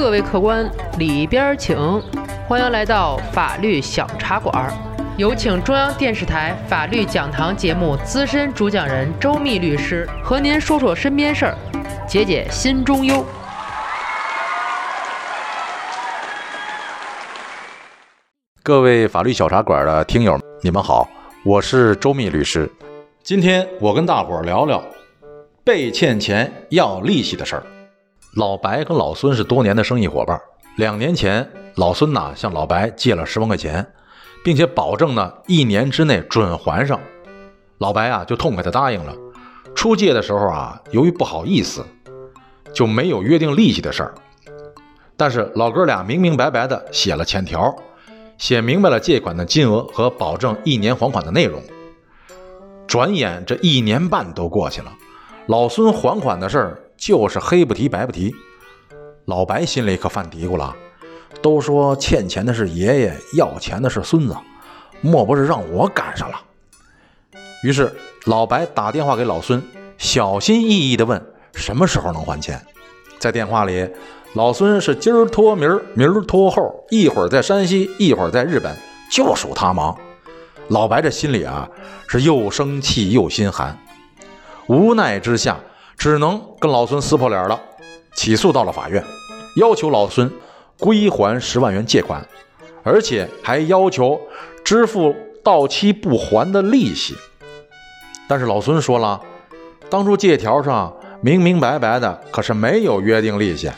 各位客官里边请，欢迎来到法律小茶馆儿。有请中央电视台法律讲堂节目资深主讲人周密律师和您说说身边事儿，解解心中忧。各位法律小茶馆的听友，你们好，我是周密律师。今天我跟大伙儿聊聊被欠钱要利息的事儿。老白跟老孙是多年的生意伙伴，两年前老孙呐向老白借了十万块钱，并且保证呢一年之内准还上。老白啊就痛快的答应了。出借的时候啊，由于不好意思，就没有约定利息的事儿。但是老哥俩明明白白的写了欠条。写明白了借款的金额和保证一年还款的内容。转眼这一年半都过去了，老孙还款的事儿就是黑不提白不提。老白心里可犯嘀咕了，都说欠钱的是爷爷，要钱的是孙子，莫不是让我赶上了？于是老白打电话给老孙，小心翼翼地问什么时候能还钱。在电话里。老孙是今儿托明儿，明儿托后，一会儿在山西，一会儿在日本，就属他忙。老白这心里啊是又生气又心寒，无奈之下，只能跟老孙撕破脸了，起诉到了法院，要求老孙归还十万元借款，而且还要求支付到期不还的利息。但是老孙说了，当初借条上明明白白的，可是没有约定利息。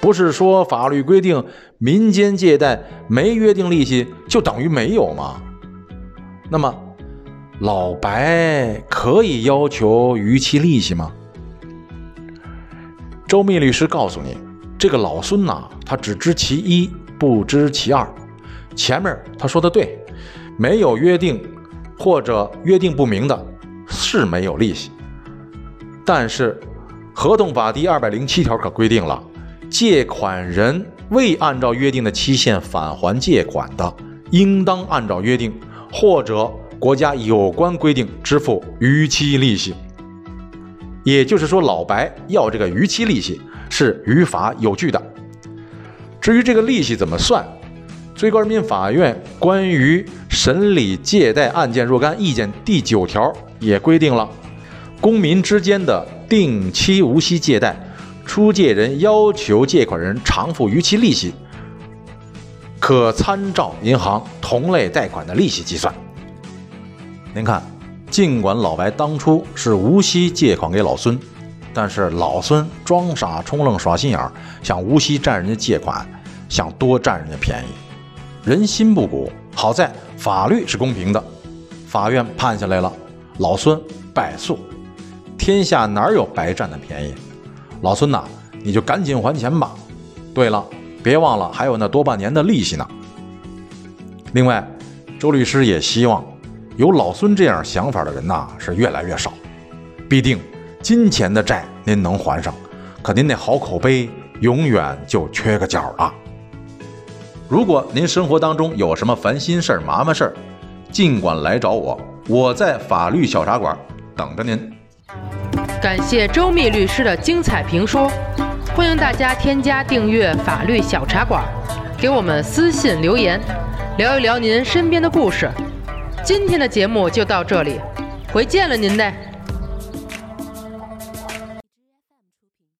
不是说法律规定民间借贷没约定利息就等于没有吗？那么老白可以要求逾期利息吗？周密律师告诉你，这个老孙呐，他只知其一，不知其二。前面他说的对，没有约定或者约定不明的，是没有利息。但是合同法第二百零七条可规定了。借款人未按照约定的期限返还借款的，应当按照约定或者国家有关规定支付逾期利息。也就是说，老白要这个逾期利息是于法有据的。至于这个利息怎么算，最高人民法院关于审理借贷案件若干意见第九条也规定了，公民之间的定期无息借贷。出借人要求借款人偿付逾期利息，可参照银行同类贷款的利息计算。您看，尽管老白当初是无息借款给老孙，但是老孙装傻充愣耍心眼儿，想无息占人家借款，想多占人家便宜，人心不古。好在法律是公平的，法院判下来了，老孙败诉。天下哪有白占的便宜？老孙呐，你就赶紧还钱吧。对了，别忘了还有那多半年的利息呢。另外，周律师也希望有老孙这样想法的人呐是越来越少。必定金钱的债您能还上，可您那好口碑永远就缺个角了。如果您生活当中有什么烦心事儿、麻烦事儿，尽管来找我，我在法律小茶馆等着您。感谢周密律师的精彩评说，欢迎大家添加订阅法律小茶馆，给我们私信留言，聊一聊您身边的故事。今天的节目就到这里，回见了您嘞。